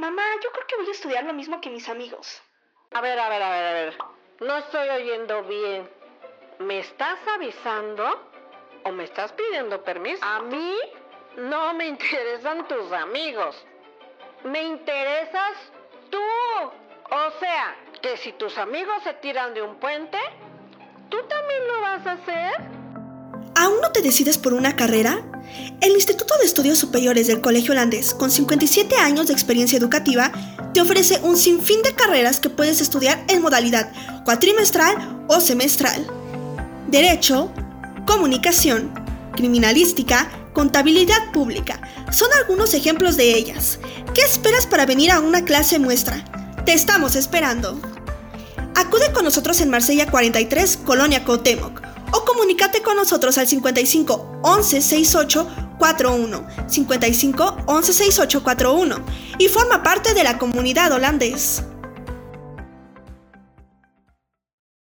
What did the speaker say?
Mamá, yo creo que voy a estudiar lo mismo que mis amigos. A ver, a ver, a ver, a ver. No estoy oyendo bien. ¿Me estás avisando o me estás pidiendo permiso? A mí no me interesan tus amigos. Me interesas tú. O sea, que si tus amigos se tiran de un puente, ¿tú también lo vas a hacer? ¿Aún no te decides por una carrera? El Instituto de Estudios Superiores del Colegio Holandés, con 57 años de experiencia educativa, te ofrece un sinfín de carreras que puedes estudiar en modalidad cuatrimestral o semestral. Derecho, comunicación, criminalística, contabilidad pública, son algunos ejemplos de ellas. ¿Qué esperas para venir a una clase muestra? Te estamos esperando. Acude con nosotros en Marsella 43, Colonia Cotemoc, o comunícate con nosotros al 55 11 68 41 55 11 68 41 y forma parte de la comunidad holandés.